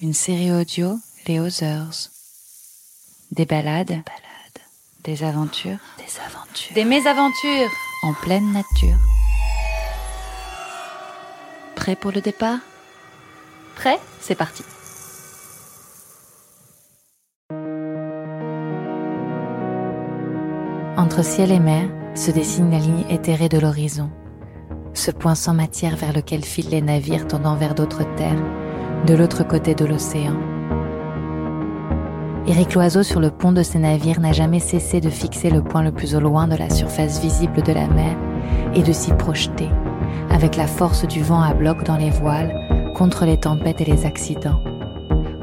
une série audio Les Others. Des balades, des aventures, des aventures, des mésaventures. En pleine nature. Prêt pour le départ? Prêt? C'est parti. Entre ciel et mer se dessine la ligne éthérée de l'horizon, ce point sans matière vers lequel filent les navires tendant vers d'autres terres, de l'autre côté de l'océan. Éric Loiseau sur le pont de ses navires n'a jamais cessé de fixer le point le plus au loin de la surface visible de la mer et de s'y projeter, avec la force du vent à bloc dans les voiles, contre les tempêtes et les accidents.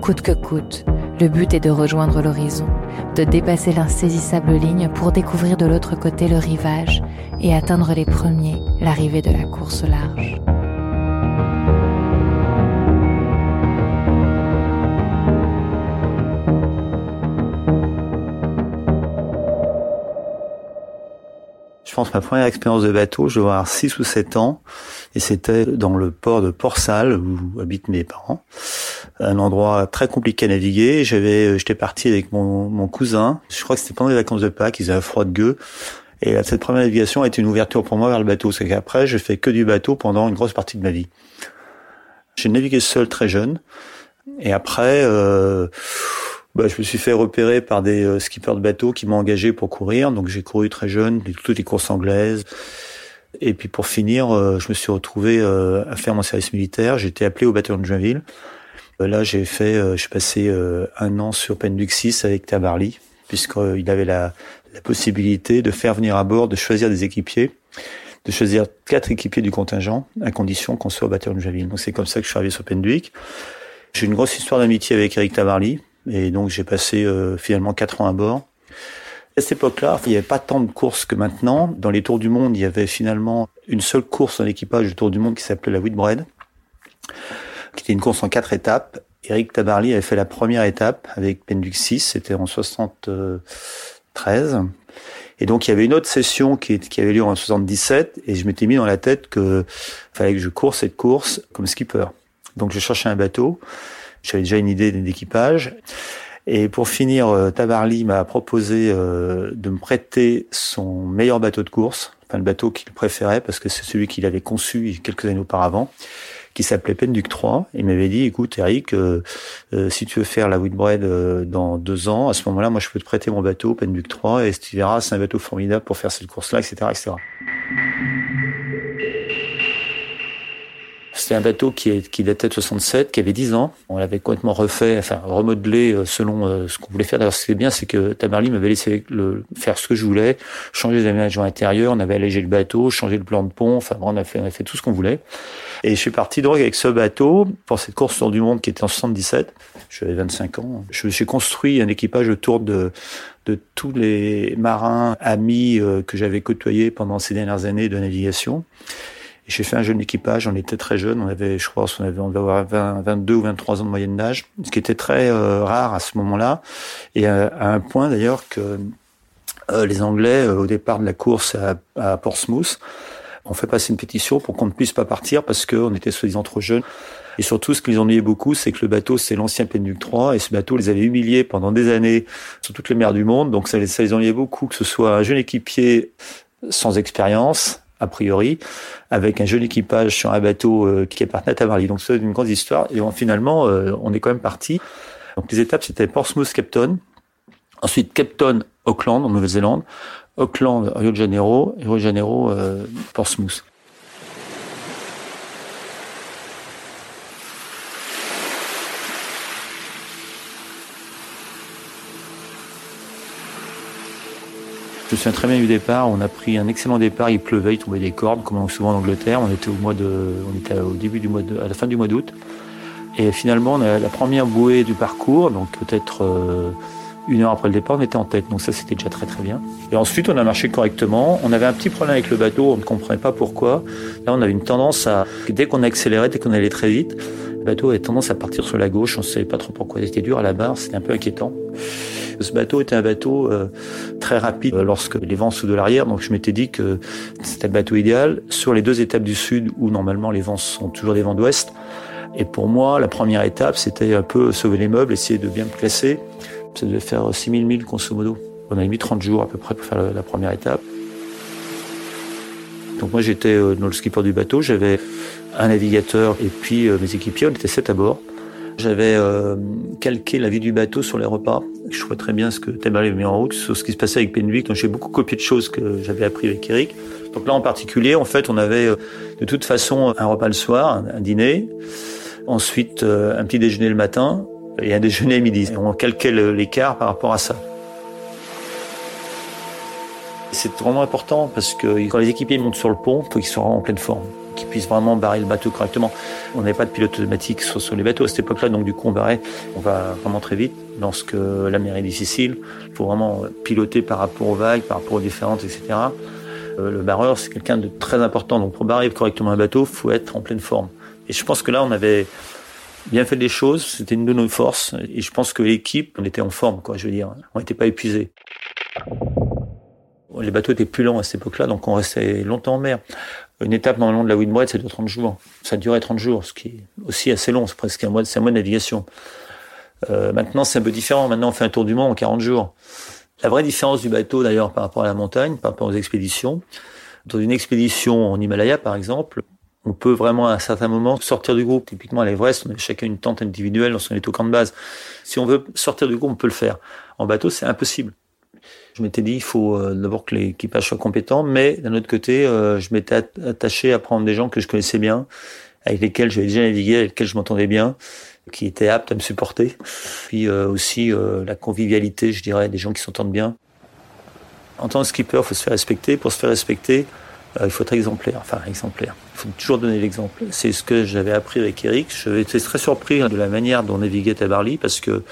Coûte que coûte, le but est de rejoindre l'horizon, de dépasser l'insaisissable ligne pour découvrir de l'autre côté le rivage et atteindre les premiers l'arrivée de la course large. Je pense ma première expérience de bateau, je dois avoir 6 ou 7 ans, et c'était dans le port de Port-Salle, où habitent mes parents. Un endroit très compliqué à naviguer. J'avais, euh, j'étais parti avec mon, mon cousin. Je crois que c'était pendant les vacances de Pâques, ils avaient froid de gueux. Et cette première navigation a été une ouverture pour moi vers le bateau. C'est qu'après, je fais que du bateau pendant une grosse partie de ma vie. J'ai navigué seul très jeune. Et après, euh, bah, je me suis fait repérer par des euh, skippers de bateau qui m'ont engagé pour courir. Donc j'ai couru très jeune, toutes les courses anglaises. Et puis pour finir, euh, je me suis retrouvé euh, à faire mon service militaire. J'ai été appelé au bataillon de Joinville. Là, j'ai fait, j'ai passé un an sur Penduc 6 avec Tabarly, puisqu'il avait la, possibilité de faire venir à bord, de choisir des équipiers, de choisir quatre équipiers du contingent, à condition qu'on soit au bataillon de Joinville. Donc c'est comme ça que je suis arrivé sur Penduic. J'ai une grosse histoire d'amitié avec Eric Tabarly, et donc j'ai passé euh, finalement quatre ans à bord. À cette époque-là, il n'y avait pas tant de courses que maintenant. Dans les Tours du Monde, il y avait finalement une seule course dans l'équipage du Tour du Monde qui s'appelait la Whitbread, qui était une course en quatre étapes. Eric Tabarly avait fait la première étape avec Pendux 6, c'était en 73. Et donc il y avait une autre session qui, avait lieu en 77, et je m'étais mis dans la tête que fallait que je cours cette course comme skipper. Donc je cherchais un bateau. J'avais déjà une idée d'équipage. Et pour finir, euh, Tabarly m'a proposé euh, de me prêter son meilleur bateau de course, enfin le bateau qu'il préférait parce que c'est celui qu'il avait conçu quelques années auparavant, qui s'appelait Penduc 3. Il m'avait dit, écoute Eric, euh, si tu veux faire la Whitbread dans deux ans, à ce moment-là, moi je peux te prêter mon bateau Penduc 3 et tu verras, c'est un bateau formidable pour faire cette course-là, etc., etc. C'était un bateau qui, est, qui datait de 67, qui avait 10 ans. On l'avait complètement refait, enfin remodelé euh, selon euh, ce qu'on voulait faire. D'ailleurs, ce qui est bien, c'est que Tamarly m'avait laissé le, faire ce que je voulais, changer les aménagements intérieurs, on avait allégé le bateau, changé le plan de pont, enfin on a fait, on a fait tout ce qu'on voulait. Et je suis parti donc avec ce bateau pour cette course autour du monde qui était en 77. J'avais 25 ans. Je me suis construit un équipage autour de, de tous les marins amis euh, que j'avais côtoyés pendant ces dernières années de navigation. J'ai fait un jeune équipage, on était très jeune, on avait, je crois, on avait, on devait avoir 20, 22 ou 23 ans de moyenne d'âge, ce qui était très euh, rare à ce moment-là, et à, un point d'ailleurs que euh, les Anglais, euh, au départ de la course à, Portsmouth, ont fait passer une pétition pour qu'on ne puisse pas partir parce qu'on était soi-disant trop jeunes. Et surtout, ce qu'ils ennuyaient beaucoup, c'est que le bateau, c'est l'ancien Penduc 3, et ce bateau les avait humiliés pendant des années sur toutes les mers du monde. Donc ça, ça les ennuyait beaucoup que ce soit un jeune équipier sans expérience, a priori, avec un jeune équipage sur un bateau euh, qui appartenait à Tamarly. Donc c'est une grande histoire. Et finalement, euh, on est quand même parti. Donc les étapes, c'était Portsmouth, Capton, ensuite Capton, Auckland, en Nouvelle-Zélande, Auckland, Rio de Janeiro, Rio de Janeiro, euh, Portsmouth. Je me souviens très bien du départ. On a pris un excellent départ. Il pleuvait, il tombait des cordes, comme souvent en Angleterre. On était au début du mois à la fin du mois d'août. Et finalement, on a la première bouée du parcours, donc peut-être euh, une heure après le départ, on était en tête. Donc ça, c'était déjà très très bien. Et ensuite, on a marché correctement. On avait un petit problème avec le bateau, on ne comprenait pas pourquoi. Là, on avait une tendance à, dès qu'on accélérait, dès qu'on allait très vite, le bateau avait tendance à partir sur la gauche. On ne savait pas trop pourquoi. Il était dur à la barre, c'était un peu inquiétant. Ce bateau était un bateau euh, très rapide euh, lorsque les vents sous de l'arrière, donc je m'étais dit que c'était le bateau idéal. Sur les deux étapes du sud, où normalement les vents sont toujours des vents d'ouest, et pour moi, la première étape, c'était un peu sauver les meubles, essayer de bien me placer. Ça devait faire 6000 milles, grosso modo. On a mis 30 jours à peu près pour faire la première étape. Donc moi, j'étais euh, dans le skipper du bateau. J'avais un navigateur et puis mes équipiers. On était sept à bord. J'avais euh, calqué la vie du bateau sur les repas. Je vois très bien ce que Tabarly avait mis en route, sur ce qui se passait avec Penwick. Donc j'ai beaucoup copié de choses que j'avais appris avec Eric. Donc là, en particulier, en fait, on avait de toute façon un repas le soir, un dîner. Ensuite, un petit déjeuner le matin et un déjeuner à midi. On calquait l'écart par rapport à ça. C'est vraiment important parce que quand les équipiers montent sur le pont, il faut qu'ils soient en pleine forme, qu'ils puissent vraiment barrer le bateau correctement. On n'avait pas de pilote automatique sur, les bateaux à cette époque-là, donc du coup on barrait, on va vraiment très vite. Lorsque la mer est difficile, il faut vraiment piloter par rapport aux vagues, par rapport aux différentes, etc. Euh, le barreur, c'est quelqu'un de très important, donc pour barrer correctement un bateau, il faut être en pleine forme. Et je pense que là, on avait bien fait les choses, c'était une de nos forces, et je pense que l'équipe, on était en forme, je veux dire. On n'était pas épuisés. Les bateaux étaient plus lents à cette époque-là, donc on restait longtemps en mer. Une étape normalement de la Windbread, c'est de 30 jours. Ça durait 30 jours, ce qui est aussi assez long, c'est presque un mois, un mois de navigation. Euh, maintenant, c'est un peu différent. Maintenant, on fait un tour du monde en 40 jours. La vraie différence du bateau, d'ailleurs, par rapport à la montagne, par rapport aux expéditions, dans une expédition en Himalaya, par exemple, on peut vraiment à un certain moment sortir du groupe. Typiquement à l'Everest, on a chacun une tente individuelle lorsqu'on est au camp de base. Si on veut sortir du groupe, on peut le faire. En bateau, c'est impossible. Je m'étais dit, il faut euh, d'abord que l'équipage soit compétent, mais d'un autre côté, euh, je m'étais attaché à prendre des gens que je connaissais bien, avec lesquels j'avais déjà navigué, avec lesquels je m'entendais bien, qui étaient aptes à me supporter. Puis euh, aussi la convivialité, je dirais, des gens qui s'entendent bien. En tant que skipper, il faut se faire respecter. Pour se faire respecter, il faut être exemplaire. Enfin, exemplaire. Il faut toujours donner l'exemple. C'est ce que j'avais appris avec Eric. J'étais très surpris de la manière dont on naviguait à Barley parce que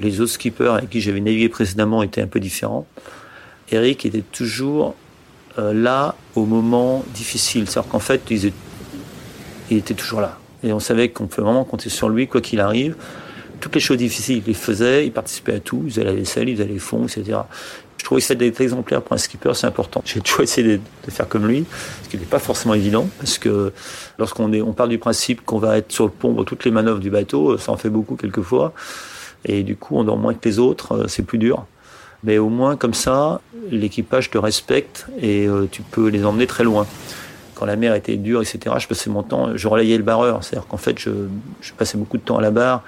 les autres skippers avec qui j'avais navigué précédemment étaient un peu différents. Eric était toujours euh, là au moment difficile. C'est-à-dire qu'en fait, il était toujours là. Et on savait qu'on pouvait vraiment compter sur lui, quoi qu'il arrive. Toutes les choses difficiles, il les faisait, il participait à tout, il faisait la vaisselle, il faisait les fonds, etc. Je trouvais que d'être exemplaire pour un skipper, c'est important. J'ai toujours essayé de, faire comme lui, ce qui n'est pas forcément évident, parce que lorsqu'on on part du principe qu'on va être sur le pont pour toutes les manœuvres du bateau, ça en fait beaucoup quelquefois, et du coup on dort moins que les autres, euh, c'est plus dur. Mais au moins comme ça, l'équipage te respecte et euh, tu peux les emmener très loin. Quand la mer était dure, etc., je passais mon temps, je relayais le barreur, c'est-à-dire qu'en fait je, passais beaucoup de temps à la barre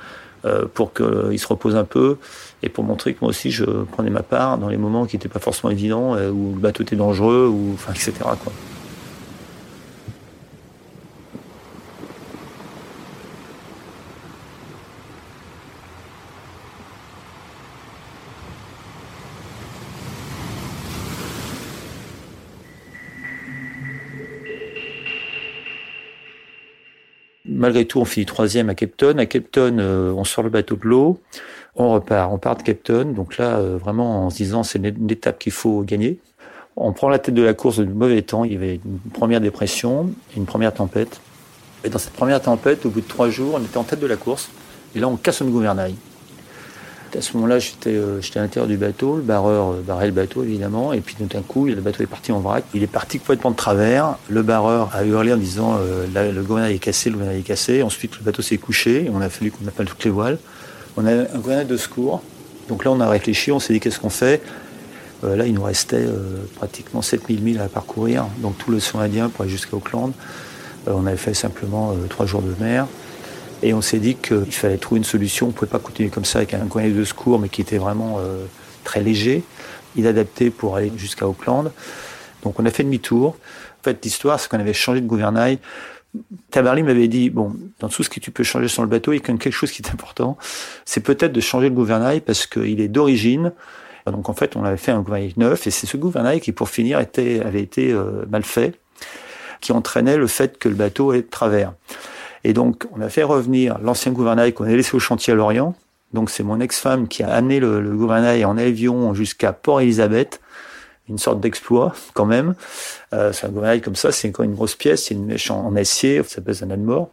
pour qu'il se repose un peu et pour montrer que moi aussi je prenais ma part dans les moments qui n'étaient pas forcément évidents, euh, où le bateau était dangereux, ou etc. malgré tout, on finit troisième à Cape. À Cape euh, on sort le bateau de l'eau, on repart, on part de Cape. Donc là, euh, vraiment, en se disant, c'est une étape qu'il faut gagner. On prend la tête de la course du mauvais temps. Il y avait une première dépression, une première tempête. Et dans cette première tempête, au bout de trois jours, on était en tête de la course. Et là, on casse le gouvernail. À ce moment-là, j'étais euh, à l'intérieur du bateau, le barreur euh, barrait le bateau évidemment, et puis d'un coup, le bateau est parti en vrac. Il est parti complètement de travers. Le barreur a hurlé en disant euh, le gouvernail est cassé, le gouvernail est cassé. Ensuite, le bateau s'est couché, on a fallu qu'on appelle toutes les voiles. On a un gouvernail de secours. Donc là, on a réfléchi, on s'est dit qu'est-ce qu'on fait? Là, il nous restait pratiquement 7000 milles à parcourir, donc tout le son indien pour aller jusqu'à Auckland. on avait fait simplement trois jours de mer. Et on s'est dit qu'il fallait trouver une solution. On ne pouvait pas continuer comme ça avec un gouvernail de secours, mais qui était vraiment euh, très léger, inadapté pour aller jusqu'à Auckland. Donc on a fait demi-tour. En fait, l'histoire, c'est qu'on avait changé de gouvernail. Tabarly m'avait dit, bon, dans tout ce que tu peux changer sur le bateau, il y a quelque chose qui est important, c'est peut-être de changer le gouvernail parce qu'il est d'origine. Donc en fait, on avait fait un gouvernail neuf et c'est ce gouvernail qui, pour finir, était, avait été euh, mal fait, qui entraînait le fait que le bateau est de travers. Et donc, on a fait revenir l'ancien gouvernail qu'on a laissé au chantier à Lorient. Donc, c'est mon ex-femme qui a amené le, gouvernail en avion jusqu'à Port-Élisabeth. Une sorte d'exploit, quand même. Euh, c'est un gouvernail comme ça, c'est encore une grosse pièce, c'est une mèche en, acier, ça pèse un âne mort.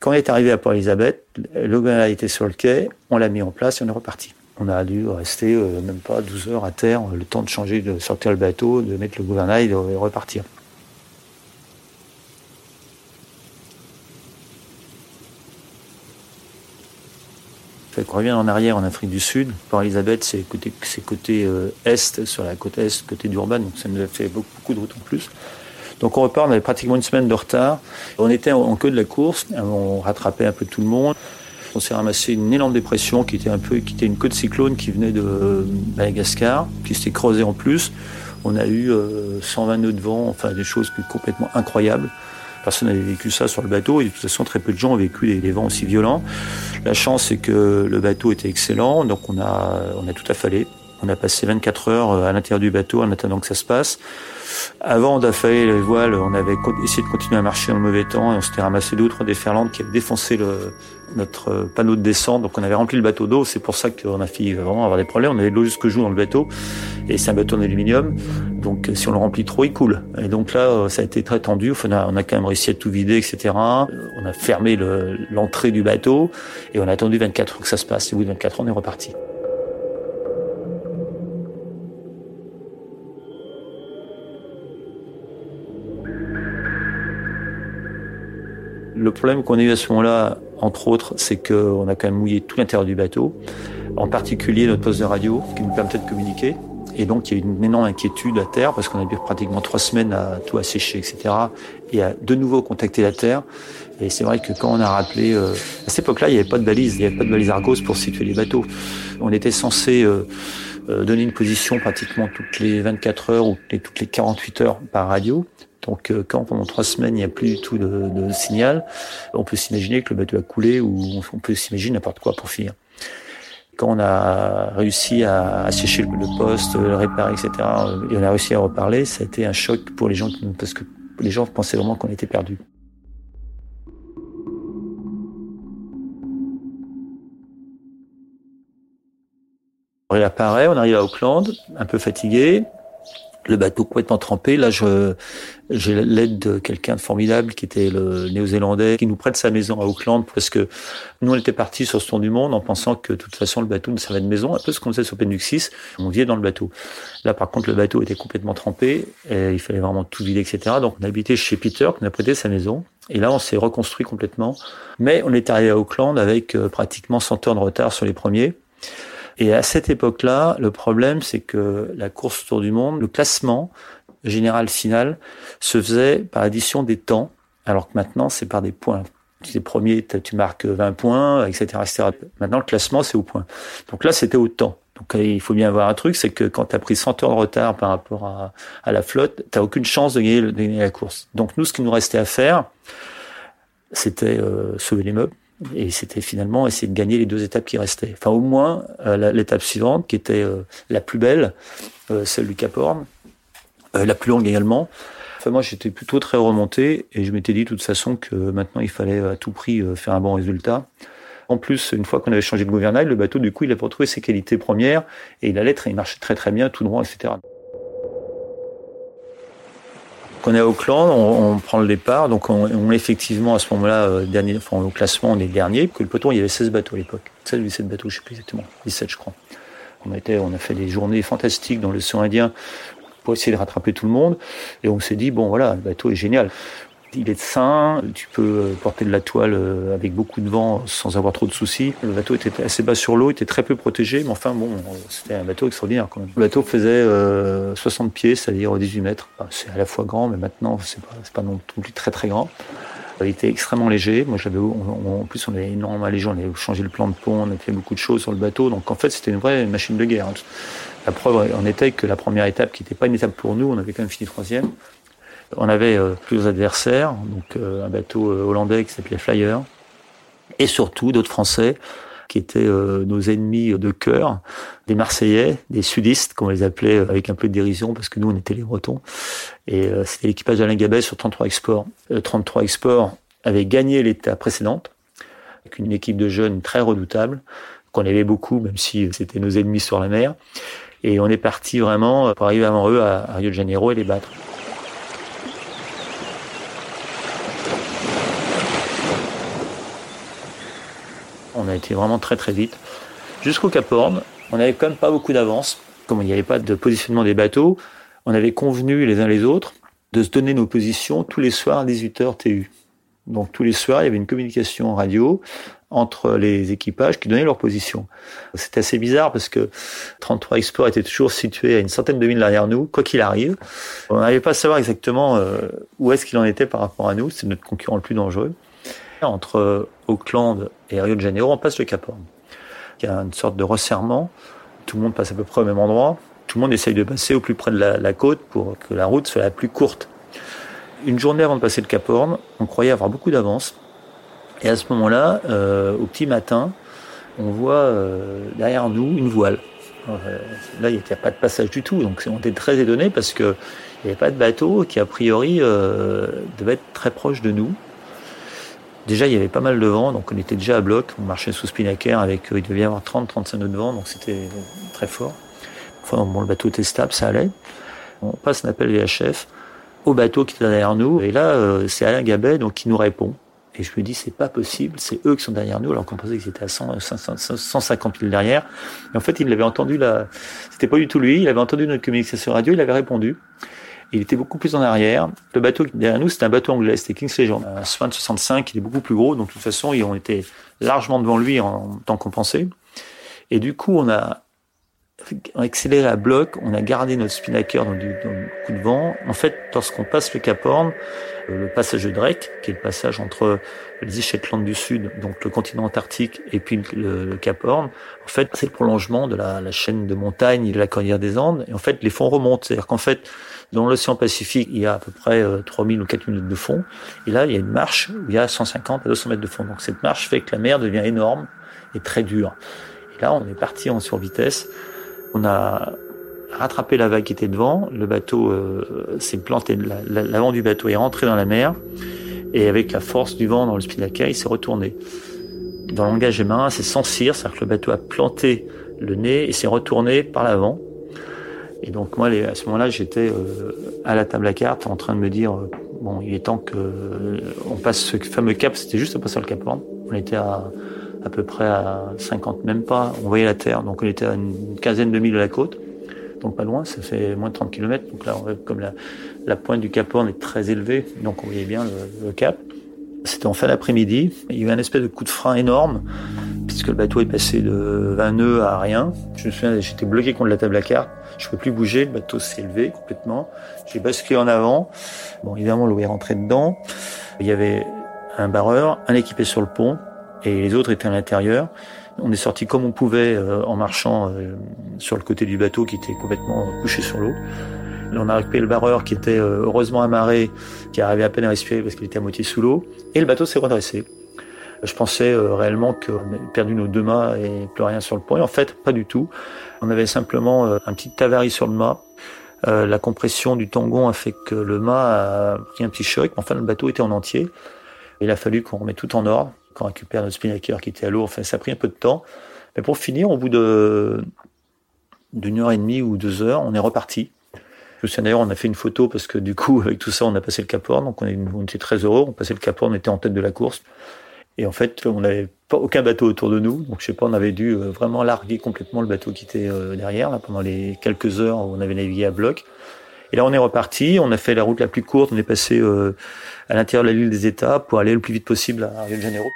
Quand on est arrivé à Port-Élisabeth, le gouvernail était sur le quai, on l'a mis en place et on est reparti. On a dû rester euh, même pas 12 heures à terre, le temps de changer, de sortir le bateau, de mettre le gouvernail et de repartir. Qu'on revient en arrière en Afrique du Sud. Port Elizabeth, c'est côté, c'est côté euh, est, sur la côte est, côté d'Urban, donc ça nous a fait beaucoup, de route en plus. Donc on repart, on avait pratiquement une semaine de retard. On était en queue de la course, on rattrapait un peu tout le monde. On s'est ramassé une énorme dépression qui était un peu, qui était une queue de cyclone qui venait de Madagascar, qui s'était creusée en plus. On a eu 120 euh, nœuds de vent, enfin des choses complètement incroyables. Personne n'avait vécu ça sur le bateau et de toute façon très peu de gens ont vécu des, vents aussi violents. La chance c'est que le bateau était excellent, donc on a, on a tout affalé. On a passé 24 heures euh, à l'intérieur du bateau en attendant que ça se passe. Avant d'affaler les voiles, on avait essayé de continuer à marcher dans le mauvais temps et on s'était ramassé deux ou trois déferlantes qui avaient défoncé le, notre euh, panneau de descente. Donc on avait rempli le bateau d'eau. C'est pour ça qu'on a fini vraiment avoir des problèmes. On avait de l'eau jusque jour dans le bateau et c'est un bateau en aluminium. Donc si on le remplit trop, il coule. Et donc là, euh, ça a été très tendu. On, a, on a quand même réussi à tout vider, etc. On a fermé l'entrée du bateau et on a attendu 24 heures que ça se passe. Et au bout de 24 heures, on est reparti. Le problème qu'on a eu à ce moment-là, entre autres, c'est qu'on a quand même mouillé tout l'intérieur du bateau, en particulier notre poste de radio qui nous permettait de communiquer. Et donc, il y a eu une énorme inquiétude à terre parce qu'on a eu pratiquement trois semaines à tout assécher, etc. Et à de nouveau contacter la terre. Et c'est vrai que quand on a rappelé, euh, à cette époque-là, il n'y avait pas de balise, il n'y avait pas de balise Argos pour situer les bateaux. On était censé euh, euh, donner une position pratiquement toutes les 24 heures ou toutes les 48 heures par radio. Donc euh, quand pendant trois semaines il n'y a plus du tout de, de signal, on peut s'imaginer que le bateau a coulé ou on peut s'imaginer n'importe quoi pour finir. Quand on a réussi à assécher le poste, le réparer, etc., et on a réussi à reparler, ça a été un choc pour les gens parce que les gens pensaient vraiment qu'on était perdus. On réapparaît, on arrive à Auckland, un peu fatigué, le bateau complètement trempé. Là, je j'ai l'aide de quelqu'un de formidable qui était le néo-zélandais, qui nous prête sa maison à Auckland parce que nous, on était partis sur ce tour du monde en pensant que de toute façon, le bateau nous servait de maison, un peu ce qu'on faisait sur Penduxis. On vivait dans le bateau. Là, par contre, le bateau était complètement trempé et il fallait vraiment tout vider, etc. Donc, on a habité chez Peter, qui nous a prêté sa maison. Et là, on s'est reconstruit complètement. Mais on est arrivé à Auckland avec euh, pratiquement 100 heures de retard sur les premiers. Et à cette époque-là, le problème, c'est que la course autour du monde, le classement général final, se faisait par addition des temps, alors que maintenant, c'est par des points. Les premiers, tu marques 20 points, etc., etc. Maintenant, le classement, c'est au point. Donc là, c'était au temps. Donc il faut bien avoir un truc, c'est que quand tu as pris 100 heures de retard par rapport à, la flotte, tu aucune chance de gagner, de gagner, la course. Donc nous, ce qui nous restait à faire, c'était euh, sauver les meubles, et c'était finalement essayer de gagner les deux étapes qui restaient. Enfin, au moins, euh, l'étape suivante, qui était euh, la plus belle, euh, celle du Cap Horn, la plus longue également. Enfin, moi, j'étais plutôt très remonté et je m'étais dit de toute façon que maintenant, il fallait à tout prix faire un bon résultat. En plus, une fois qu'on avait changé de gouvernail, le bateau, du coup, il a retrouvé ses qualités premières et il allait il marchait très très bien, tout droit, etc on est à Auckland, on, prend le départ, donc on, est effectivement à ce moment-là, euh, au classement, on est dernier. Que le peloton, il y avait 16 bateaux à l'époque. 16 ou 17 bateaux, je sais plus exactement. 17, je crois. On, était, on a fait des journées fantastiques dans l'océan Indien pour essayer de rattraper tout le monde. Et on s'est dit, bon voilà, le bateau est génial il est sain, tu peux euh, porter de la toile euh, avec beaucoup de vent sans avoir trop de soucis. Le bateau était assez bas sur l'eau, était très peu protégé, mais enfin bon, c'était un bateau extraordinaire quand même. Le bateau faisait 60 euh, pieds, c'est-à-dire 18 mètres. C'est à la fois grand, mais maintenant c'est pas, pas non plus très très grand. Il était extrêmement léger. Moi, j'avais, en plus, on avait énormément allégé. On avait changé le plan de pont, on a fait beaucoup de choses sur le bateau. Donc, en fait, c'était une vraie machine de guerre. La preuve en était que la première étape, qui n'était pas une étape pour nous, on avait quand même fini troisième. On avait euh, plusieurs adversaires, donc euh, un bateau euh, hollandais qui s'appelait Flyer, et surtout d'autres Français qui étaient nos ennemis de cœur, des Marseillais, des sudistes, comme on les appelait avec un peu de dérision, parce que nous, on était les Bretons. Et c'était l'équipage d'Alain Gabet sur 33 Export. 33 Export avait gagné l'étape précédente, avec une équipe de jeunes très redoutable, qu'on aimait beaucoup, même si c'était nos ennemis sur la mer. Et on est parti vraiment pour arriver avant eux à Rio de Janeiro et les battre. On a été vraiment très très vite. Jusqu'au Cap Horn, on n'avait quand même pas beaucoup d'avance. Comme il n'y avait pas de positionnement des bateaux, on avait convenu les uns les autres de se donner nos positions tous les soirs à 18h TU. Donc tous les soirs, il y avait une communication radio entre les équipages qui donnaient leur position. C'était assez bizarre parce que 33 Export était toujours situé à une centaine de milles derrière nous, quoi qu'il arrive. On n'arrivait pas à savoir exactement euh, où est-ce qu'il en était par rapport à nous. C'est notre concurrent le plus dangereux. Entre Auckland et Rio de Janeiro, on passe le Cap Horn. Il y a une sorte de resserrement. Tout le monde passe à peu près au même endroit. Tout le monde essaye de passer au plus près de la, côte pour que la route soit la plus courte. Une journée avant de passer le Cap Horn, on croyait avoir beaucoup d'avance. Et à ce moment-là, euh, au petit matin, on voit euh, derrière nous une voile. Euh, là, il n'y a pas de passage du tout, donc on était très étonnés parce qu'il n'y avait pas de bateau qui, a priori, devait être très proche de nous. Déjà, il y avait pas mal de vent, donc on était déjà à bloc. On marchait sous spinnaker avec, il devait y avoir 30-35 nœuds de vent, donc c'était très fort. Enfin, bon, le bateau était stable, ça allait. On passe un appel VHF au bateau qui était derrière nous, et là, c'est Alain Gabet donc, qui nous répond. Et je me dis, c'est pas possible, c'est eux qui sont derrière nous, alors qu'on pensait qu'ils étaient à 100, 150 000 derrière. Et en fait, il avait entendu la, c'était pas du tout lui, il avait entendu notre communication radio, il avait répondu. Il était beaucoup plus en arrière. Le bateau derrière nous, c'était un bateau anglais, c'était King's Legend. Un Swan 65, il est beaucoup plus gros, donc de toute façon, ils ont été largement devant lui en temps pensait. Et du coup, on a, accéléré à bloc, on a gardé notre spinnaker dans du coup de vent. En fait, lorsqu'on passe le Cap Horn, le passage de Drake, qui est le passage entre les îles Shetland du Sud, donc le continent antarctique, et puis le, Cap Horn. En fait, c'est le prolongement de la, chaîne de montagnes de la cordillère des Andes. Et en fait, les fonds remontent. C'est-à-dire qu'en fait, dans l'océan Pacifique, il y a à peu près 3000 euh, ou 4000 mètres de fond. Et là, il y a une marche où il y a 150 à 200 mètres de fond. Donc cette marche fait que la mer devient énorme et très dure. Et là, on est parti en survitesse. On a rattrapé la vague qui était devant. Le bateau euh, s'est planté, l'avant du bateau est rentré dans la mer. Et avec la force du vent dans le spinnaker, il s'est retourné. Dans le langage marin, c'est sans cire, c'est-à-dire que le bateau a planté le nez et s'est retourné par l'avant. Et donc moi, à ce moment-là, j'étais euh, à la table à cartes en train de me dire, euh, bon, il est temps que on passe ce fameux cap, c'était juste à passer le cap Horn. On était à à peu près à 50, même pas, on voyait la terre, donc on était à une quinzaine de milles de la côte donc pas loin, ça fait moins de 30 km. Donc là, comme la, pointe du Cap Horn est très élevée, donc on voyait bien le, cap. C'était en fin d'après-midi. Il y a eu un espèce de coup de frein énorme, puisque le bateau est passé de 20 nœuds à rien. Je me souviens, j'étais bloqué contre la table à carte. Je ne pouvais plus bouger. Le bateau s'est élevé complètement. J'ai basculé en avant. Bon, évidemment, l'eau est rentrée dedans. Il y avait un barreur, un équipé sur le pont, et les autres étaient à l'intérieur. On est sorti comme on pouvait euh, en marchant euh, sur le côté du bateau qui était complètement couché sur l'eau. On a récupéré le barreur qui était euh, heureusement amarré, qui arrivait à peine à respirer parce qu'il était à moitié sous l'eau. Et le bateau s'est redressé. Je pensais réellement qu'on avait perdu nos deux mâts et plus rien sur le pont. Et en fait, pas du tout. On avait simplement un petit avarie sur le mât. la compression du tangon a fait que le mât a pris un petit choc. Enfin, le bateau était en entier. Il a fallu qu'on remette tout en ordre qu'on récupère notre spinnaker qui était à l'eau. Enfin, ça a pris un peu de temps. Mais pour finir, au bout d'une heure et demie ou deux heures, on est reparti. Je d'ailleurs, on a fait une photo parce que du coup, avec tout ça, on a passé le Cap donc on, était très heureux. On passait le Cap on était en tête de la course. Et en fait, on n'avait pas aucun bateau autour de nous, donc je sais pas, on avait dû euh, vraiment larguer complètement le bateau qui était euh, derrière là, pendant les quelques heures où on avait navigué à bloc. Et là, on est reparti. On a fait la route la plus courte. On est passé euh, à l'intérieur de l'île des États pour aller le plus vite possible à Rio de Janeiro.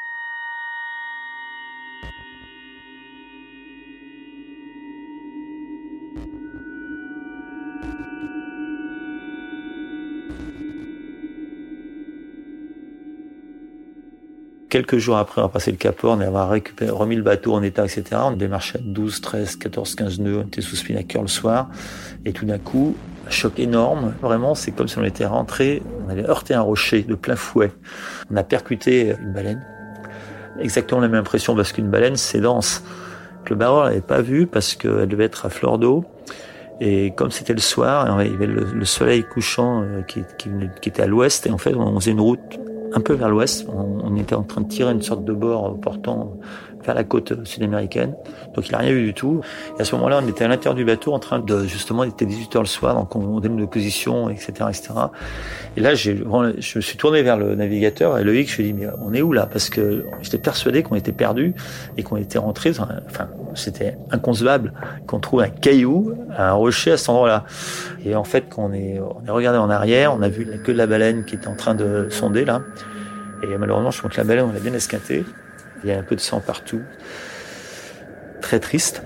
Quelques jours après avoir passé le Cap Horn et avoir remis le bateau en état, etc., on démarchait à 12, 13, 14, 15 nœuds, on était sous spinnaker le soir, et tout d'un coup, un choc énorme, vraiment, c'est comme si on était rentré, on avait heurté un rocher de plein fouet. On a percuté une baleine. Exactement la même impression, parce qu'une baleine, c'est dense. Le barreur l'avait pas vu parce qu'elle devait être à fleur d'eau. Et comme c'était le soir, il y avait le, soleil couchant euh, qui était à l'ouest, et en fait, on faisait une route un peu vers l'ouest. On, était en train de tirer une sorte de bord portant vers la côte sud-américaine. Donc il n'a rien vu du tout. Et à ce moment-là, on était à l'intérieur du bateau en train de, justement, il était 18 heures le soir, donc on donne nos positions, etc., etc. Et là, je me suis tourné vers le navigateur et Loïc, je lui ai dit, mais on est où là? Parce que j'étais persuadé qu'on était perdu et qu'on était rentré, enfin, c'était inconcevable qu'on trouve un caillou, un rocher à cet endroit-là. Et en fait, quand on est, on est regardé en arrière, on a vu que la baleine qui était en train de sonder là. Et malheureusement, je crois que la baleine, on l'a bien esquinté. Il y a un peu de sang partout. Très triste.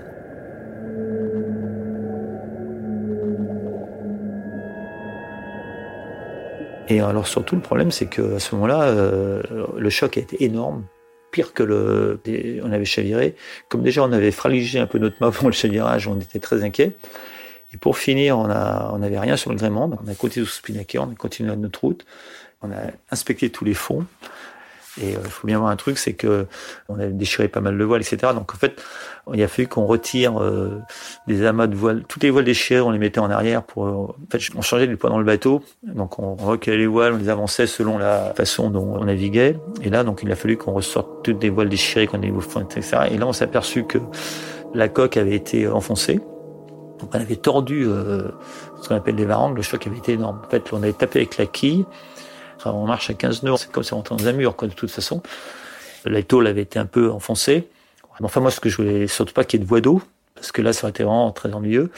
Et alors surtout le problème, c'est que à ce moment-là, euh, le choc a été énorme, pire que le, on avait chaviré. Comme déjà on avait fragilisé un peu notre mât pour le chavirage, on était très inquiet. Et pour finir, on a, on n'avait rien sur le gréement, on a continué sous Spinnaker, on a continué notre route, on a inspecté tous les fonds. Et il euh, faut bien voir un truc, c'est que on a déchiré pas mal de voiles, etc. Donc en fait, il a fallu qu'on retire euh, des amas de voiles, toutes les voiles déchirées, on les mettait en arrière pour. Euh, en fait, on changeait les poids dans le bateau, donc on reculait les voiles, on les avançait selon la façon dont on naviguait. Et là, donc il a fallu qu'on ressorte toutes les voiles déchirées, qu'on ait etc. Et là, on s'est aperçu que la coque avait été enfoncée. Donc on avait tordu ce qu'on appelle des varangues, le choc avait été énorme. En fait, on avait tapé avec la quille on marche à 15 nœuds, c'est comme si on rentrait dans un mur, quoi, de toute façon. La tôle avait été un peu enfoncée. Enfin, moi, ce que je voulais surtout pas qu'il y ait de voie d'eau, parce que là, ça aurait été vraiment très ennuyeux.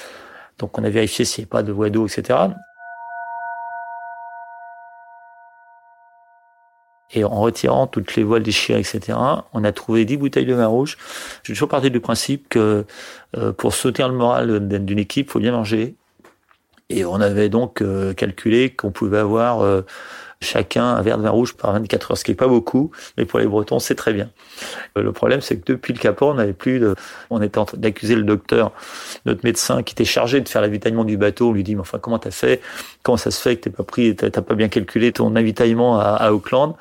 Donc, on a vérifié s'il n'y avait pas de voie d'eau, etc. Et en retirant toutes les voiles déchirées, etc., on a trouvé 10 bouteilles de vin rouge. J'ai toujours parti du principe que euh, pour soutenir le moral d'une équipe, il faut bien manger. Et on avait donc euh, calculé qu'on pouvait avoir euh, chacun un verre de vin rouge par 24 heures, ce qui est pas beaucoup, mais pour les Bretons, c'est très bien. Euh, le problème, c'est que depuis le Capot, on n'avait plus de, on était en train d'accuser le docteur, notre médecin, qui était chargé de faire l'avitaillement du bateau. On lui dit, mais enfin, comment t'as fait? Comment ça se fait que t'es pas pris, t'as pas bien calculé ton avitaillement à, Auckland?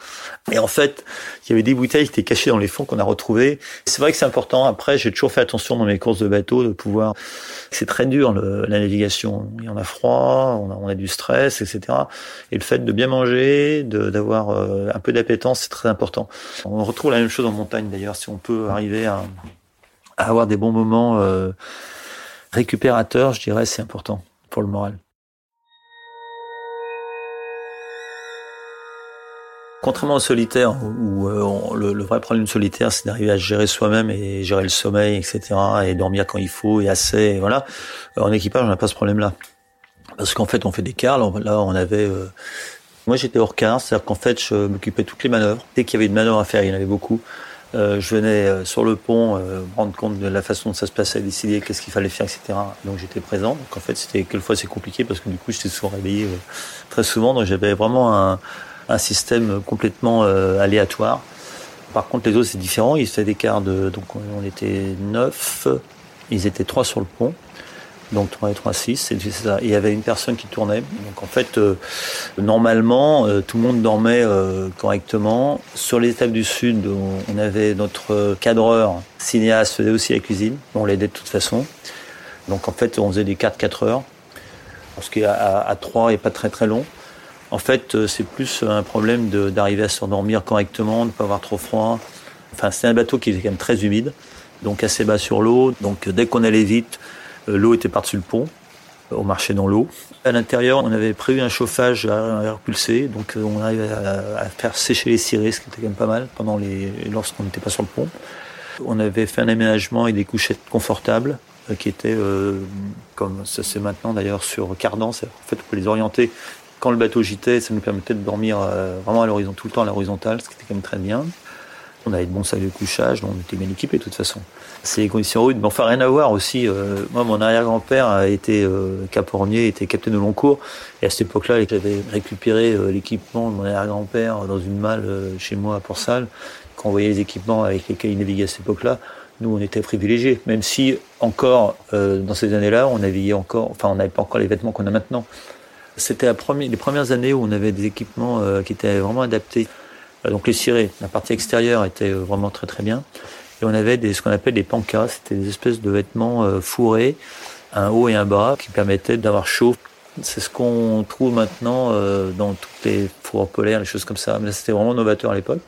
Et en fait, il y avait des bouteilles qui étaient cachées dans les fonds qu'on a retrouvées. C'est vrai que c'est important. Après, j'ai toujours fait attention dans mes courses de bateau de pouvoir, c'est très dur, la navigation. Il y en a froid, on a du stress, etc. Et le fait de bien manger, d'avoir euh, un peu d'appétence, c'est très important. On retrouve la même chose en montagne d'ailleurs, si on peut arriver à, avoir des bons moments euh, récupérateurs, je dirais, c'est important pour le moral. Contrairement au solitaire, où euh, le, vrai problème du solitaire, c'est d'arriver à gérer soi-même et gérer le sommeil, etc., et dormir quand il faut et assez, voilà. En équipage, on n'a pas ce problème-là. Parce qu'en fait, on fait des quarts. Là, on avait moi, j'étais hors quart, c'est-à-dire qu'en fait, je m'occupais de toutes les manœuvres. Dès qu'il y avait une manœuvre à faire, il y en avait beaucoup. Euh, je venais euh, sur le pont euh, rendre compte de la façon dont ça se passait, décider qu'est-ce qu'il fallait faire, etc. Donc j'étais présent. Donc en fait, c'était quelquefois c'est compliqué parce que du coup, j'étais souvent réveillé euh, très souvent. Donc j'avais vraiment un, un, système complètement aléatoire. Par contre, les autres, c'est différent. Ils faisaient des quarts de... Donc on était neuf. Ils étaient trois sur le pont donc 3 et 3, 6, et ça. il y avait une personne qui tournait. Donc en fait, euh, normalement, euh, tout le monde dormait euh, correctement. Sur les étapes du Sud, on, avait notre cadreur, cinéaste, faisait aussi la cuisine. On l'aidait de toute façon. Donc en fait, on faisait des 4-4 heures. Parce qu'à à 3 et pas très très long. En fait, c'est plus un problème d'arriver à s'endormir correctement, de ne pas avoir trop froid. Enfin, c'était un bateau qui était quand même très humide, donc assez bas sur l'eau. Donc dès qu'on allait vite, l'eau était par-dessus le pont. On marchait dans l'eau. À l'intérieur, on avait prévu un chauffage à air pulsé, donc euh, on arrivait à, faire sécher les cirés, ce qui était quand même pas mal pendant les, lorsqu'on n'était pas sur le pont. On avait fait un aménagement et des couchettes confortables euh, qui étaient, comme ça c'est maintenant d'ailleurs sur Cardan, en fait on peut les orienter. Quand le bateau gîtait, ça nous permettait de dormir vraiment à l'horizon, tout le temps à l'horizontale, ce qui était quand même très bien. On avait de bons sacs de couchage, on était bien équipés de toute façon. C'est les conditions rudes, mais enfin rien à voir aussi. Euh, moi, mon arrière-grand-père a été euh, capornier, était capitaine de long cours, et à cette époque-là, j'avais récupéré euh, l'équipement de mon arrière-grand-père dans une malle chez moi à Port-Salle. Quand on voyait les équipements avec lesquels il naviguait à cette époque-là, nous, on était privilégiés, même si encore dans ces années-là, on naviguait encore, enfin, on n'avait pas encore les vêtements qu'on a maintenant. C'était les premières années où on avait des équipements qui étaient vraiment adaptés. Euh, donc les cirés, la partie extérieure était euh, vraiment très très bien. Et on avait des, ce qu'on appelle des pankas, c'était des espèces de vêtements euh, fourrés, un haut et un bas, qui permettaient d'avoir chaud C'est ce qu'on trouve maintenant dans toutes les fours polaires, les choses comme ça. Mais c'était vraiment novateur à l'époque.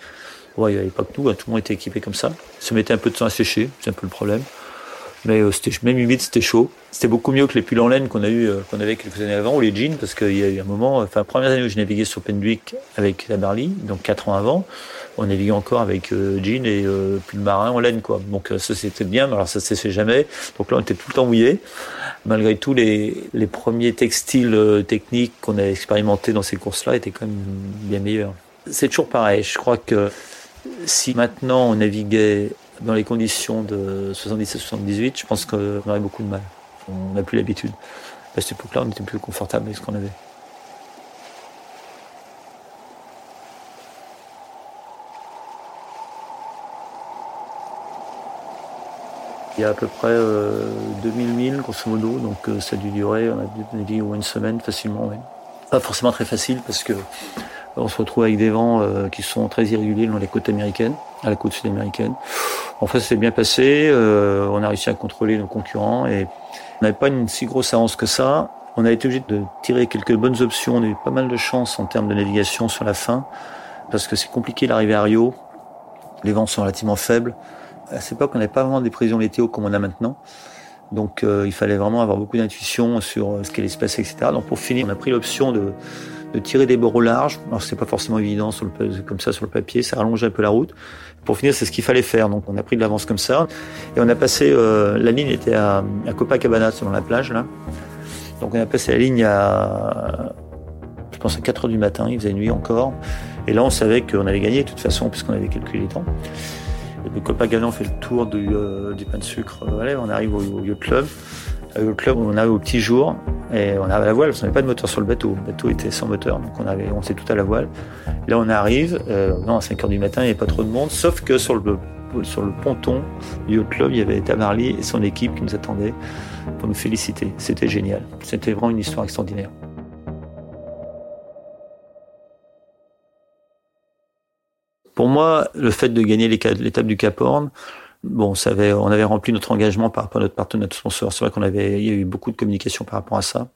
Ouais, à l'époque, tout, tout le monde était équipé comme ça. Ça mettait un peu de temps à sécher, c'est un peu le problème. Mais euh, c'était même humide, c'était chaud. C'était beaucoup mieux que les pulls en laine euh, qu'on avait quelques années avant, ou les jeans, parce qu'il y a eu un moment, enfin, première année où j'ai navigué sur Pendwick avec la Barley, donc quatre ans avant, on naviguait encore avec euh, jeans et euh, pull marin en laine, quoi. Donc ça c'était bien, mais alors ça se jamais. Donc là on était tout le temps mouillé. Malgré tout, les, les premiers textiles techniques qu'on a expérimentés dans ces courses-là étaient quand même bien meilleurs. C'est toujours pareil. Je crois que si maintenant on naviguait dans les conditions de 77-78, je pense qu'on aurait beaucoup de mal. On n'a plus l'habitude. À cette époque-là, on était plus confortable avec ce qu'on avait. Il y a à peu près euh, 2000 milles, grosso modo, donc euh, ça a dû durer, on a dit, une semaine facilement. Pas forcément très facile parce que on se retrouve avec des vents euh, qui sont très irréguliers dans les côtes américaines, à la côte sud-américaine. En fait, ça s'est bien passé. Euh, on a réussi à contrôler nos concurrents et on n'avait pas une si grosse avance que ça. On a été obligé de tirer quelques bonnes options. On a eu pas mal de chance en termes de navigation sur la fin parce que c'est compliqué d'arriver à Rio. Les vents sont relativement faibles. À cette époque, on n'avait pas vraiment des prévisions météo comme on a maintenant. Donc, euh, il fallait vraiment avoir beaucoup d'intuition sur ce qui allait se passer, etc. Donc, pour finir, on a pris l'option de de tirer des bords au large. Alors c'est pas forcément évident sur le, comme ça sur le papier, ça rallonge un peu la route. Pour finir, c'est ce qu'il fallait faire. Donc on a pris de l'avance comme ça et on a passé. Euh, la ligne était à, à Copacabana, selon la plage là. Donc on a passé la ligne à, je pense à 4 heures du matin. Il faisait nuit encore. Et là, on savait qu'on allait gagner de toute façon puisqu'on avait calculé les temps. Et Copacabana, on fait le tour du, euh, du pain de sucre. Voilà, on arrive au, au club. Au club, on avait au petit jour et on avait la voile parce qu'on n'avait pas de moteur sur le bateau. Le bateau était sans moteur, donc on avait, on s'est tout à la voile. Là, on arrive, euh, non, à 5 heures du matin, il n'y avait pas trop de monde, sauf que sur le, sur le ponton du club, il y avait Tamarly et son équipe qui nous attendaient pour nous féliciter. C'était génial. C'était vraiment une histoire extraordinaire. Pour moi, le fait de gagner l'étape du Cap Horn, Bon, avait, on avait rempli notre engagement par rapport à notre partenaire, notre sponsor. C'est vrai qu'on avait, y a eu beaucoup de communication par rapport à ça.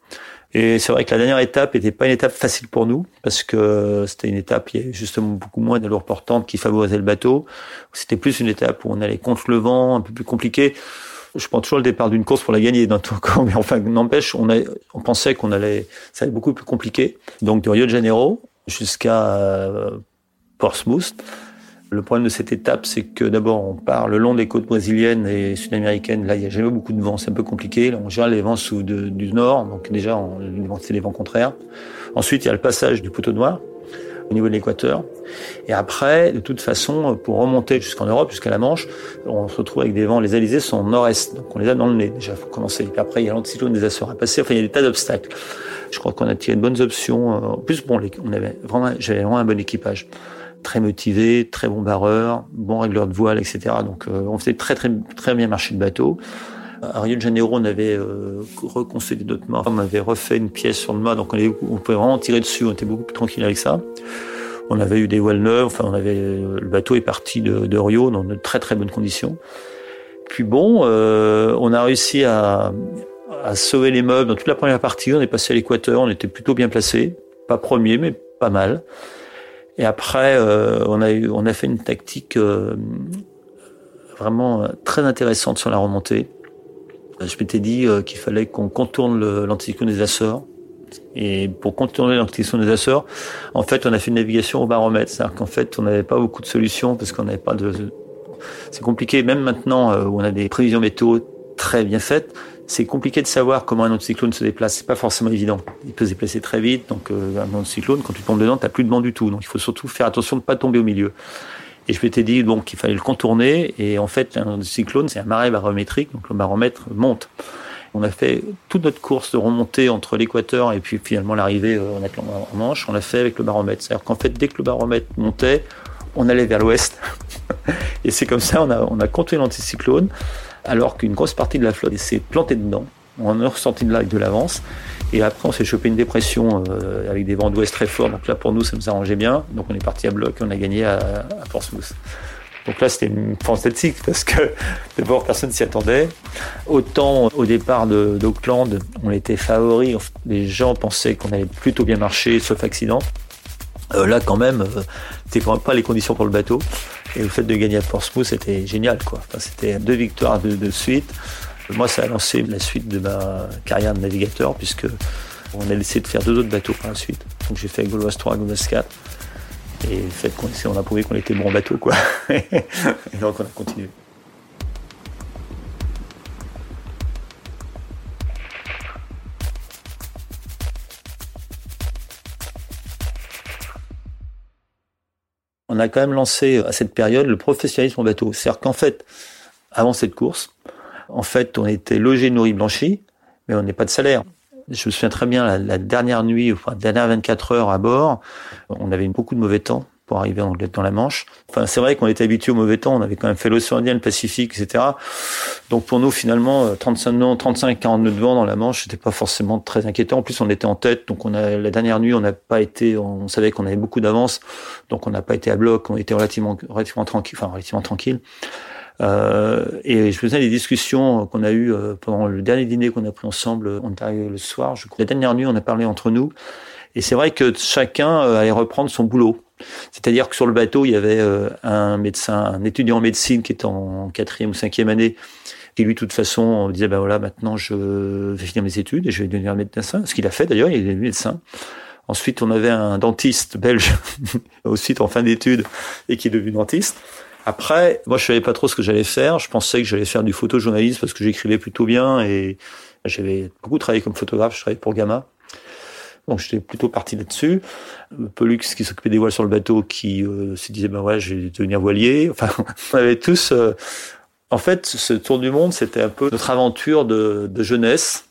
Et c'est vrai que la dernière étape n'était pas une étape facile pour nous parce que c'était une étape qui est justement beaucoup moins de lourd portante qui favorisait le bateau. C'était plus une étape où on allait contre le vent, un peu plus compliqué. Je prends toujours le départ d'une course pour la gagner dans tout cas, mais enfin, n'empêche, on, on pensait qu'on allait, ça allait beaucoup plus compliqué. Donc de Rio de Janeiro jusqu'à euh, Portsmouth. Le problème de cette étape, c'est que d'abord, on part le long des côtes brésiliennes et sud-américaines. Là, il n'y a jamais beaucoup de vent, c'est un peu compliqué. Là, on gère les vents sous du nord, donc déjà, c'est les vents contraires. Ensuite, il y a le passage du poteau noir au niveau de l'équateur. Et après, de toute façon, pour remonter jusqu'en Europe, jusqu'à la Manche, on se retrouve avec des vents. Les alizés sont nord-est, donc on les a dans le nez. Déjà, faut commencer. Puis après, il y a l'anticyclone des Açores à passer. Enfin, il y a des tas d'obstacles. Je crois qu'on a tiré de bonnes options. En plus, bon, on avait vraiment, j'avais vraiment un bon équipage très motivé, très bon barreur, bon régleur de voile, etc. Donc euh, on faisait très bien marcher le bateau. À Rio de Janeiro, on avait euh, mâts, on avait refait une pièce sur le mât, donc on, pouvait vraiment tirer dessus, on était beaucoup plus tranquille avec ça. On avait eu des voiles neuves, enfin avait le bateau est parti de, Rio dans de très très bonnes conditions. Puis bon, euh, on a réussi à sauver les meubles dans toute la première partie. On est passé à l'équateur, on était plutôt bien placé, pas premier mais pas mal. Et après, euh, on, a eu, on a fait une tactique euh, vraiment très intéressante sur la remontée. Je m'étais dit euh, qu'il fallait qu'on contourne l'anticyclone des Açores. Et pour contourner l'anticyclone des Açores, en fait, on a fait une navigation au baromètre. C'est-à-dire qu'en fait, on n'avait pas beaucoup de solutions parce qu'on n'avait pas de... C'est compliqué, même maintenant où on a des prévisions météo très bien faites, c'est compliqué de savoir comment un anticyclone se déplace. C'est pas forcément évident. Il peut se déplacer très vite. Donc, euh, un anticyclone, quand tu tombes dedans, t'as plus de vent du tout. Donc, il faut surtout faire attention de pas tomber au milieu. Et je m'étais dit donc qu'il fallait le contourner. Et en fait, un anticyclone, c'est un marais barométrique. Donc, le baromètre monte. On a fait toute notre course de remontée entre l'équateur et puis finalement l'arrivée euh, en, Manche. On l'a fait avec le baromètre. C'est-à-dire qu'en fait, dès que le baromètre montait, on allait vers l'ouest. et c'est comme ça, on a, on a contourné l'anticyclone alors qu'une grosse partie de la flotte s'est plantée dedans. On a ressenti de là de l'avance. Et après, on s'est chopé une dépression euh, avec des vents d'ouest très forts. Donc là, pour nous, ça nous arrangeait bien. Donc on est parti à bloc et on a gagné à, à Portsmouth. Donc là, c'était une fantastique parce que d'abord, personne s'y attendait. Autant au départ d'Auckland, on était favoris. Les gens pensaient qu'on allait plutôt bien marcher, sauf accident. Euh, là, quand même, euh, c'était pas les conditions pour le bateau. Et le fait de gagner à Portsmouth, c'était génial, quoi. c'était deux victoires de, suite. Moi, ça a lancé la suite de ma carrière de navigateur, puisque on a essayé de faire deux autres bateaux par la suite. Donc j'ai fait Gauloise 3, Gauloise 4. Et le fait qu'on on a prouvé qu'on était bon bateau, quoi. et donc on a continué. On a quand même lancé à cette période le professionnalisme en bateau. C'est-à-dire qu'en fait, avant cette course, en fait, on était logé, nourri, blanchi, mais on n'est pas de salaire. Je me souviens très bien, la, dernière nuit, enfin, la dernière 24 heures à bord, on avait beaucoup de mauvais temps pour arriver dans la Manche. Enfin, c'est vrai qu'on était habitué au mauvais temps, on avait quand même fait l'océan Indien, le Pacifique, etc. Donc pour nous, finalement, 35 nœuds, 35, 40 nœuds de vent dans la Manche, c'était pas forcément très inquiétant. En plus, on était en tête, donc on a la dernière nuit, on n'a pas été, on savait qu'on avait beaucoup d'avance, donc on n'a pas été à bloc, on était relativement, relativement tranquille, enfin relativement tranquille. Euh, et je faisais des discussions qu'on a eues euh, pendant le dernier dîner qu'on a pris ensemble. On est arrivé le soir. La dernière nuit, on a parlé entre nous. Et c'est vrai que chacun euh, allait reprendre son boulot. C'est-à-dire que sur le bateau, il y avait euh, un médecin, un étudiant en médecine qui était en quatrième ou cinquième année, qui lui, de toute façon, on disait, ben voilà, maintenant je vais finir mes études et je vais devenir médecin. Ce qu'il a fait d'ailleurs, il est devenu médecin. Ensuite, on avait un dentiste belge, aussi en fin d'études, et qui est devenu dentiste. Après, moi, je savais pas trop ce que j'allais faire. Je pensais que j'allais faire du photojournalisme parce que j'écrivais plutôt bien et j'avais beaucoup travaillé comme photographe. Je travaillais pour Gamma. Donc j'étais plutôt parti là-dessus. Pelux qui s'occupait des voiles sur le bateau, qui euh, se disait ben ouais, je vais devenir voilier. Enfin, on avait tous. Euh, en fait, ce tour du monde, c'était un peu notre aventure de, de jeunesse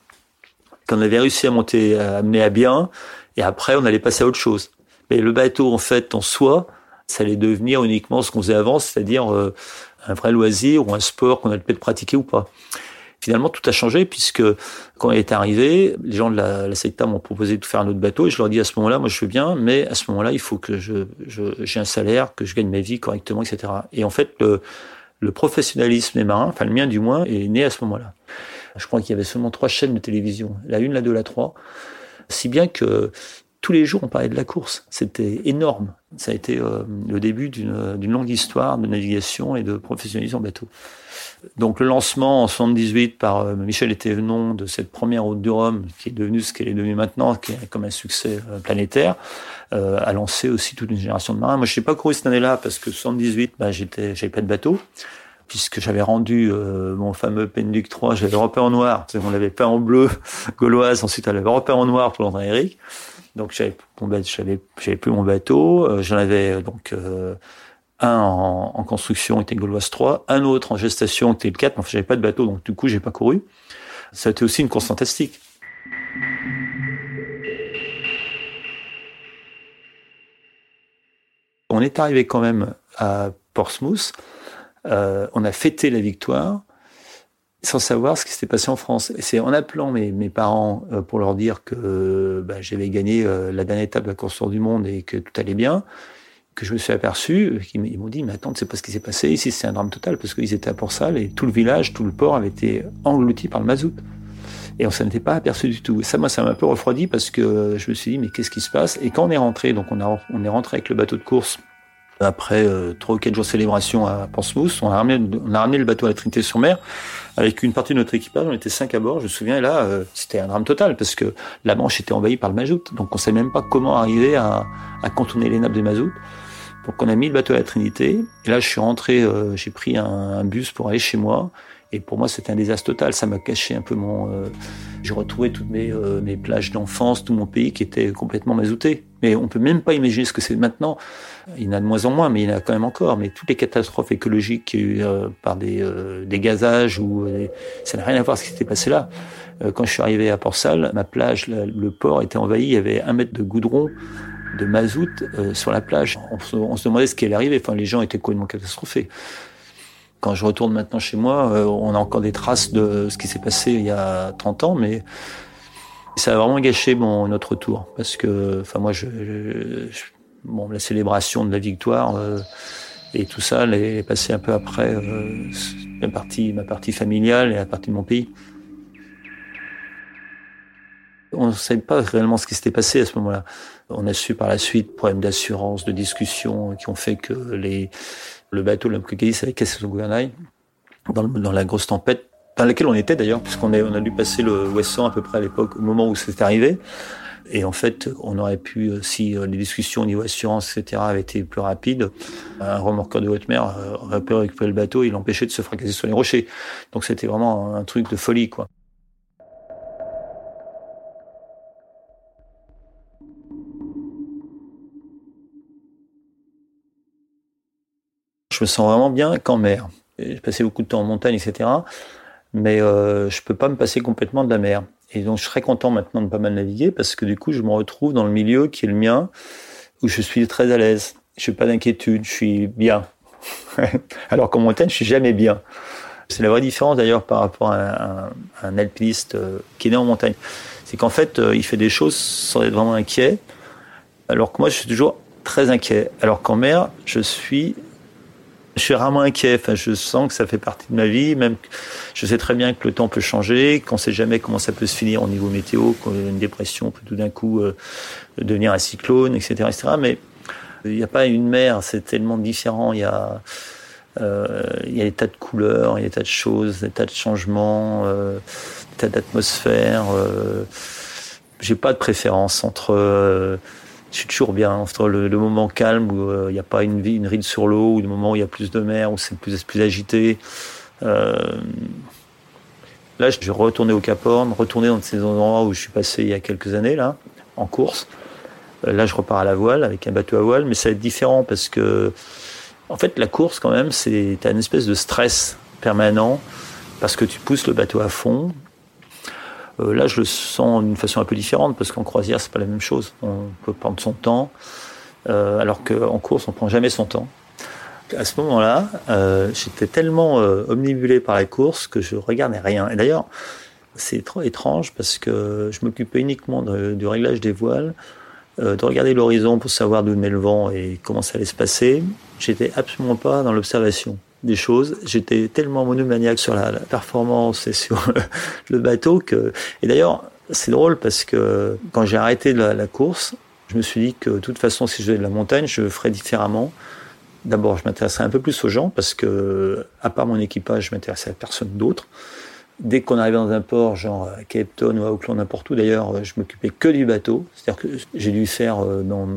qu'on avait réussi à monter, à amener à bien. Et après, on allait passer à autre chose. Mais le bateau, en fait, en soi, ça allait devenir uniquement ce qu'on faisait avant, c'est-à-dire euh, un vrai loisir ou un sport qu'on allait peut-être pratiquer ou pas. Finalement, tout a changé puisque quand il est arrivé, les gens de la, la secta m'ont proposé de faire un autre bateau et je leur dit à ce moment-là, moi je veux bien, mais à ce moment-là, il faut que je, j'ai un salaire, que je gagne ma vie correctement, etc. Et en fait, le, le professionnalisme des marins, enfin le mien du moins, est né à ce moment-là. Je crois qu'il y avait seulement trois chaînes de télévision, la une, la deux, la trois, si bien que tous les jours on parlait de la course. C'était énorme. Ça a été euh, le début d'une longue histoire de navigation et de professionnalisme en bateau. Donc le lancement en 78 par euh, Michel Etévenon de cette première route du Rhum, qui est devenue ce qu'elle est devenue maintenant, qui est comme un succès euh, planétaire, euh, a lancé aussi toute une génération de marins. Moi, je sais pas couru cette année-là parce que 78, bah, j'étais, j'avais pas de bateau puisque j'avais rendu mon fameux Penduc 3, j'avais repéré en noir, on l'avait peint en bleu, gauloise, ensuite elle avait repéré en noir pour l'André Eric. Donc j'avais, plus mon bateau, j'en avais donc un en, construction était Gauloise 3, un autre en gestation était le 4, mais enfin, j'avais pas de bateau, donc du coup, j'ai pas couru. Ça a été aussi une course fantastique. On est arrivé quand même à Portsmouth, euh, on a fêté la victoire sans savoir ce qui s'était passé en France. C'est en appelant mes, mes parents euh, pour leur dire que bah, j'avais gagné euh, la dernière étape de la course du monde et que tout allait bien, que je me suis aperçu, ils m'ont dit, mais attends, c'est pas ce qui s'est passé ici, c'est un drame total, parce qu'ils étaient à Port-Salle et tout le village, tout le port avait été englouti par le mazout. Et on s'en était pas aperçu du tout. Et ça, moi, ça m'a un peu refroidi parce que je me suis dit, mais qu'est-ce qui se passe? Et quand on est rentré, donc on est rentré avec le bateau de course après euh, trois ou quatre jours de célébration à Portsmouth, on a ramené, on a ramené le bateau à la Trinité-sur-Mer avec une partie de notre équipage. On était cinq à bord, je me souviens. Et là, euh, c'était un drame total parce que la Manche était envahie par le mazout. Donc on savait même pas comment arriver à, à contourner les nappes de mazout. Donc on a mis le bateau à la Trinité. Et là, je suis rentré, euh, j'ai pris un, bus pour aller chez moi. Et pour moi, c'était un désastre total. Ça m'a caché un peu mon. Euh, j'ai retrouvé toutes mes, euh, mes plages d'enfance, tout mon pays qui était complètement mazouté. Mais on peut même pas imaginer ce que c'est maintenant. Il y en a de moins en moins, mais il y en a quand même encore. Mais toutes les catastrophes écologiques qu'il y eu par des, des gazages ou ça n'a rien à voir avec ce qui s'était passé là. quand je suis arrivé à Port-Salle, ma plage, le port était envahi. Il y avait un mètre de goudron de mazout euh, sur la plage. On se, demandait ce qui allait arriver. Enfin, les gens étaient complètement catastrophés. Quand je retourne maintenant chez moi, euh, on a encore des traces de ce qui s'est passé il y a 30 ans, mais ça a vraiment gâché mon notre retour parce que, enfin, moi, je, bon, la célébration de la victoire, euh, Et tout ça est passé un peu après euh, ma, partie, familiale et la partie de mon pays. On ne savait pas réellement ce qui s'était passé à ce moment-là. On a su par la suite problèmes d'assurance, de discussion qui ont fait que le bateau, l'homme avait cassé son gouvernail dans, la grosse tempête dans laquelle on était d'ailleurs, puisqu'on on a dû passer le Wesson à peu près à l'époque, au moment où c'était arrivé. Et en fait, on aurait pu, euh, si euh, les discussions au niveau assurance, etc., avaient été plus rapides, un remorqueur de haute mer euh, aurait pu récupérer le bateau et l'empêcher de se fracasser sur les rochers. Donc c'était vraiment un truc de folie, quoi. Je me sens vraiment bien qu'en mer. J'ai passé beaucoup de temps en montagne, etc. Mais euh, je peux pas me passer complètement de la mer. Et donc je serais content maintenant de pas mal naviguer parce que du coup je me retrouve dans le milieu qui est le mien où je suis très à l'aise. Je n'ai pas d'inquiétude, je suis bien. Alors qu'en montagne je suis jamais bien. C'est la vraie différence d'ailleurs par rapport à un, alpiniste euh, qui est né en montagne. C'est qu'en fait euh, il fait des choses sans être vraiment inquiet. Alors que moi je suis toujours très inquiet. Alors qu'en mer je suis je suis rarement inquiet. Enfin, je sens que ça fait partie de ma vie. Même, je sais très bien que le temps peut changer, qu'on sait jamais comment ça peut se finir au niveau météo, qu'une dépression peut tout d'un coup euh, devenir un cyclone, etc., etc. Mais il n'y a pas une mer. C'est tellement différent. Il y a, euh, il y a des tas de couleurs, il y a des tas de choses, des tas de changements, euh, des tas d'atmosphères. Euh, j'ai pas de préférence entre je suis toujours bien entre le, moment calme où euh, il n'y a pas une, ride sur l'eau, ou le moment où il y a plus de mer, où c'est plus, plus agité. Euh, là, je vais retourner au Cap Horn, retourner dans ces endroits où je suis passé il y a quelques années, là, en course. Euh, là, je repars à la voile avec un bateau à voile, mais ça va être différent parce que, en fait, la course, quand même, c'est une espèce de stress permanent parce que tu pousses le bateau à fond, euh, là, je le sens d'une façon un peu différente parce qu'en croisière, c'est pas la même chose. On peut prendre son temps, euh, alors qu'en course, on prend jamais son temps. À ce moment-là, euh, j'étais tellement omnibulé par la course que je regardais rien. Et d'ailleurs, c'est trop étrange parce que je m'occupais uniquement du réglage des voiles, de regarder l'horizon pour savoir d'où venait le vent et comment ça allait se passer. J'étais absolument pas dans l'observation des choses. J'étais tellement monomaniaque sur la, performance et sur le, bateau que. Et d'ailleurs, c'est drôle parce que quand j'ai arrêté la, course, je me suis dit que de toute façon, si je faisais de la montagne, je ferais différemment. D'abord, je m'intéresserais un peu plus aux gens parce que, à part mon équipage, je m'intéressais à personne d'autre. Dès qu'on arrivait dans un port, genre à Cape Town ou à Auckland, n'importe où d'ailleurs, je m'occupais que du bateau. C'est-à-dire que j'ai dû faire euh, dans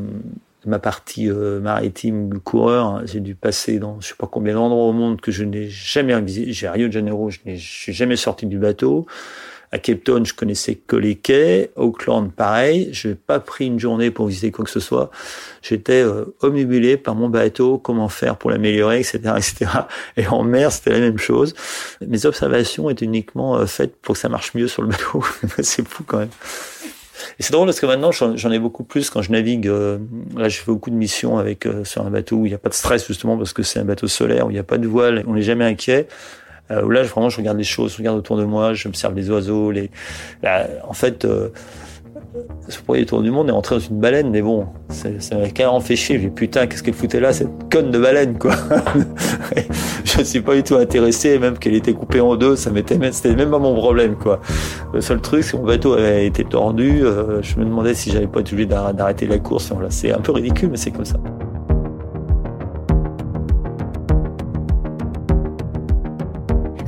ma partie euh, maritime coureur, hein, j'ai dû passer dans je sais pas combien d'endroits au monde que je n'ai jamais visité. J'ai Rio de Janeiro, je n'ai suis jamais sorti du bateau. À Cape Town, je connaissais que les quais. Auckland, pareil. Je n'ai pas pris une journée pour visiter quoi que ce soit. J'étais euh, omnibulé par mon bateau, comment faire pour l'améliorer, etc., etc. Et en mer, c'était la même chose. Mes observations étaient uniquement euh, faites pour que ça marche mieux sur le bateau. C'est fou quand même. Et c'est drôle parce que maintenant, j'en ai beaucoup plus quand je navigue. Euh, là, je fais beaucoup de missions avec euh, sur un bateau où il n'y a pas de stress justement parce que c'est un bateau solaire où il n'y a pas de voile, on n'est jamais inquiet. Euh, où là, vraiment, je regarde les choses, je regarde autour de moi, j'observe les oiseaux. Les, en fait, ce premier tour du monde est entré dans une baleine, mais bon, ça m'a carrément fait chier. J'ai putain, qu'est-ce qu'elle foutait là, cette conne de baleine, quoi. je ne suis pas du tout intéressé, même qu'elle était coupée en deux, ça m'était même, c'était même pas mon problème, quoi. Le seul truc, c'est que mon bateau avait été tordu. Euh, je me demandais si j'avais pas été obligé d'arrêter la course. C'est un peu ridicule, mais c'est comme ça.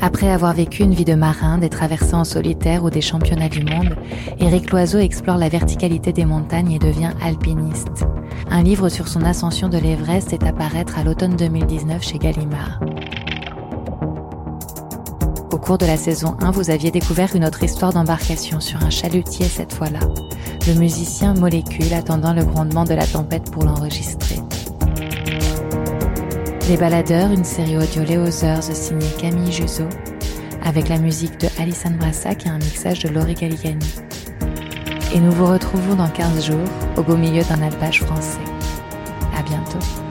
Après avoir vécu une vie de marin, des traversées en solitaire ou des championnats du monde, Éric Loiseau explore la verticalité des montagnes et devient alpiniste. Un livre sur son ascension de l'Everest est à paraître à l'automne 2019 chez Gallimard. Au cours de la saison 1, vous aviez découvert une autre histoire d'embarcation sur un chalutier cette fois-là, le musicien Molécule attendant le grondement de la tempête pour l'enregistrer. Les Baladeurs, une série audio Léo signée Camille Juzo, avec la musique de Alison Brassac et un mixage de Laurie Galigani. Et nous vous retrouvons dans 15 jours, au beau milieu d'un alpage français. À bientôt.